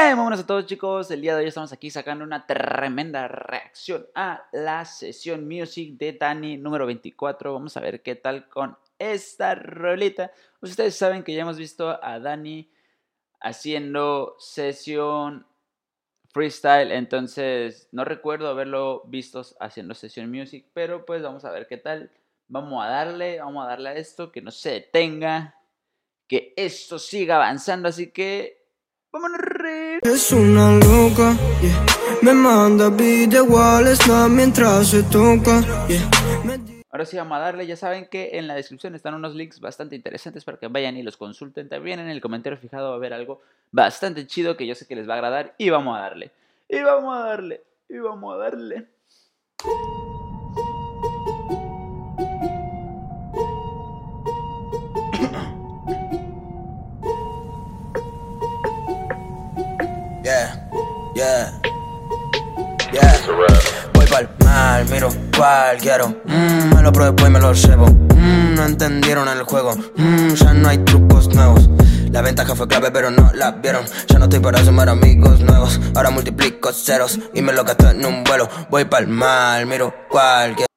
Hey, muy buenas a todos chicos, el día de hoy estamos aquí sacando una tremenda reacción a la sesión music de Dani número 24. Vamos a ver qué tal con esta rolita. Ustedes saben que ya hemos visto a Dani haciendo sesión freestyle, entonces no recuerdo haberlo visto haciendo sesión music, pero pues vamos a ver qué tal. Vamos a darle, vamos a darle a esto, que no se detenga, que esto siga avanzando, así que Vámonos. Es una loca, yeah. Me manda video Snap mientras se toca. Ahora sí vamos a darle, ya saben que en la descripción están unos links bastante interesantes para que vayan y los consulten. También en el comentario fijado va a haber algo bastante chido que yo sé que les va a agradar y vamos a darle. Y vamos a darle. Y vamos a darle. Yeah, yeah. Voy pa'l mal, miro cual quiero. Mm, me lo pruebo y me lo llevo. Mm, no entendieron el juego. Mm, ya no hay trucos nuevos. La ventaja fue clave, pero no la vieron. Ya no estoy para sumar amigos nuevos. Ahora multiplico ceros y me lo gasto en un vuelo. Voy pa'l mal, miro cual quiero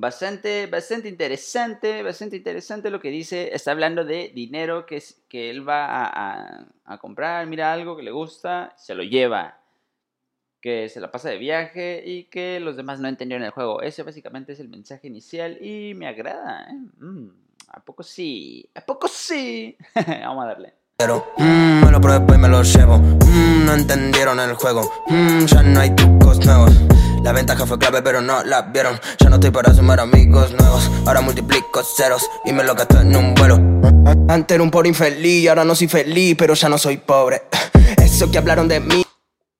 bastante, bastante interesante, bastante interesante lo que dice. Está hablando de dinero que, que él va a, a, comprar, mira algo que le gusta, se lo lleva. Que se la pasa de viaje y que los demás no entendieron el juego. Ese básicamente es el mensaje inicial y me agrada. ¿eh? Mm, ¿A poco sí? ¿A poco sí? Vamos a darle. Pero, mm, me lo pruebo y me lo llevo. Mm, no entendieron el juego. ya no hay trucos nuevos. La ventaja fue clave, pero no la vieron. Ya no estoy para sumar amigos nuevos. Ahora multiplico ceros y me lo gasto en un vuelo. Antes era un pobre infeliz, ahora no soy feliz, pero ya no soy pobre. Eso que hablaron de mí.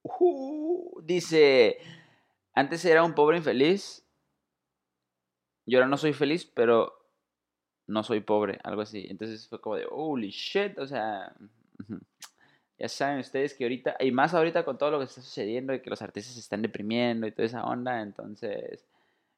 Uh, dice: Antes era un pobre infeliz. Y ahora no soy feliz, pero no soy pobre, algo así. Entonces fue como de, holy shit, o sea, ya saben ustedes que ahorita, y más ahorita con todo lo que está sucediendo y que los artistas se están deprimiendo y toda esa onda, entonces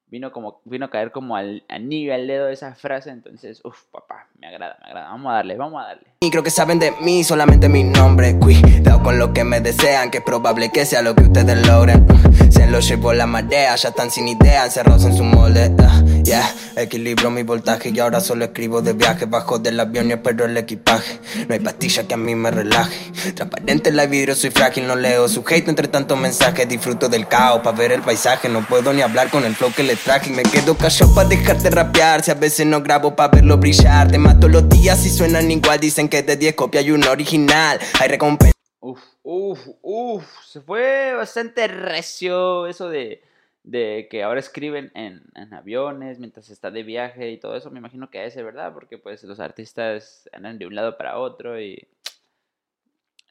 vino como vino a caer como al anillo al dedo de esa frase, entonces, uff, papá, me agrada, me agrada. Vamos a darle, vamos a darle. Y creo que saben de mí solamente mi nombre, cuidado con lo que me desean, que es probable que sea lo que ustedes logren. Se lo llevo la marea, ya están sin idea, encerrados en su molde. Ah, yeah, equilibro mi voltaje y ahora solo escribo de viaje, bajo del avión y espero el equipaje. No hay pastilla que a mí me relaje. Transparente la vidrio, soy frágil, no leo su hate entre tantos mensajes. Disfruto del caos para ver el paisaje, no puedo ni hablar con el flow que le traje. Y me quedo callado para dejar de rapear, si a veces no grabo para verlo brillar. Mato los días y suenan igual, dicen que de 10 copias y un original. Hay recompensa. Uf, uf, uf, se fue bastante recio eso de, de que ahora escriben en, en, aviones mientras está de viaje y todo eso. Me imagino que es verdad, porque pues los artistas andan de un lado para otro y,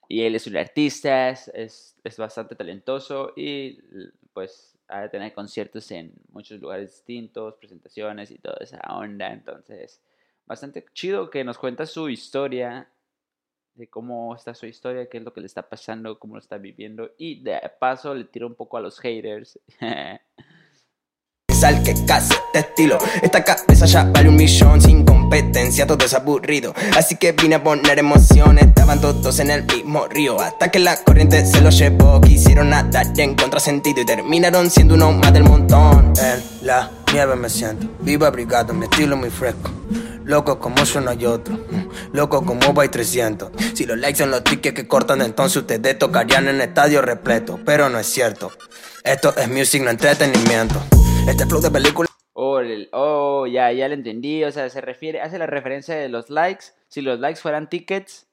y él es un artista, es, es, bastante talentoso y pues de tener conciertos en muchos lugares distintos, presentaciones y toda esa onda. Entonces, bastante chido que nos cuenta su historia de cómo está su historia, qué es lo que le está pasando, cómo lo está viviendo. Y de paso le tiro un poco a los haters. Sal que casi este estilo. Esta cabeza ya vale un millón sin competencia, todo es aburrido. Así que vine a poner emociones, estaban todos en el mismo río. Hasta que la corriente se los llevó, quisieron nadar en contrasentido y terminaron siendo uno más del montón. En la nieve me siento, vivo abrigado, mi estilo muy fresco. Loco como yo no hay otro. Mm, loco como va 300. Si los likes son los tickets que cortan, entonces ustedes tocarían en estadio repleto. Pero no es cierto. Esto es music, no entretenimiento. Este flow de película. Oh, oh, ya, ya lo entendí. O sea, se refiere, hace la referencia de los likes. Si los likes fueran tickets,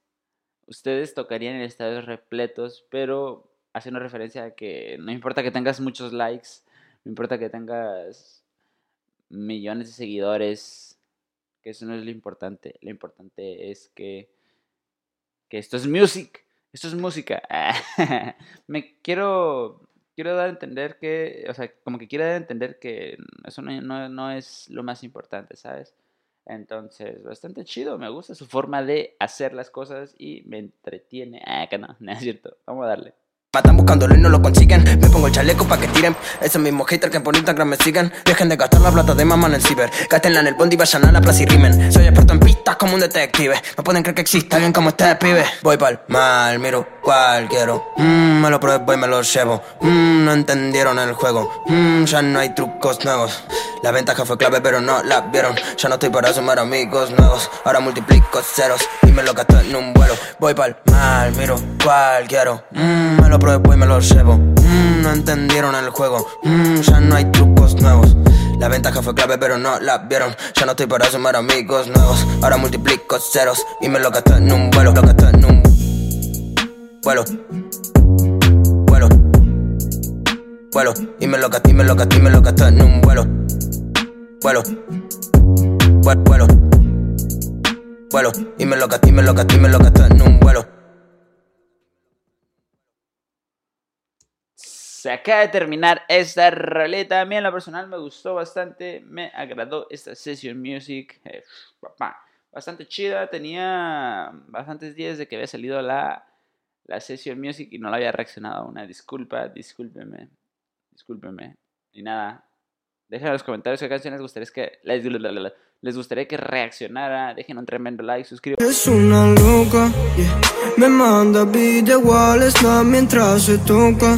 ustedes tocarían en estadios repletos. Pero hace una referencia a que no importa que tengas muchos likes, no importa que tengas millones de seguidores que eso no es lo importante. Lo importante es que, que esto es music. Esto es música. Me quiero, quiero dar a entender que, o sea, como que quiero dar a entender que eso no, no, es lo más importante, ¿sabes? Entonces, bastante chido, me gusta su forma de hacer las cosas y me entretiene. Ah, que no, no es cierto. Vamos a darle. Matan buscándolo y no lo consiguen. Me pongo el chaleco pa' que tiren. Ese mismo hater que por Instagram me siguen. Dejen de gastar la plata de mamá en el ciber. Gástenla en el bondi y vayan a la plaza y rimen. Soy experto en pistas como un detective. No pueden creer que exista alguien como este pibe. Voy pa'l mal, miro cual quiero. Mm, me lo pruebo y me lo llevo. Mm, no entendieron el juego. Mm, ya no hay trucos nuevos. La ventaja fue clave, pero no la vieron. Ya no estoy para sumar amigos nuevos. Ahora multiplico ceros y me lo gasto en un vuelo. Voy pa'l mal, miro cual quiero. me lo pruebo y me lo llevo. no entendieron el juego. ya no hay trucos nuevos. La ventaja fue clave, pero no la vieron. Ya no estoy para sumar amigos nuevos. Ahora multiplico ceros y me lo gasto en un vuelo. Lo gasto en un vuelo. Vuelo. Vuelo. Y me lo gasto, y me lo gasto, y me lo gasto en un. Vuelo. Vuelo. Vuelo. Vuelo. Y me lo gasto, y me lo gasto, y me lo gasto en un vuelo. Se acaba de terminar esta roleta. A mí en lo personal me gustó bastante, me agradó esta session music. Eh, bastante chida, tenía bastantes días de que había salido la, la session music y no la había reaccionado. Una disculpa, discúlpeme, discúlpeme. Y nada, dejen en los comentarios qué canciones gustaría que les, les gustaría que reaccionara. Dejen un tremendo like, suscríbanse. Es una loca, me manda video igual mientras se toca,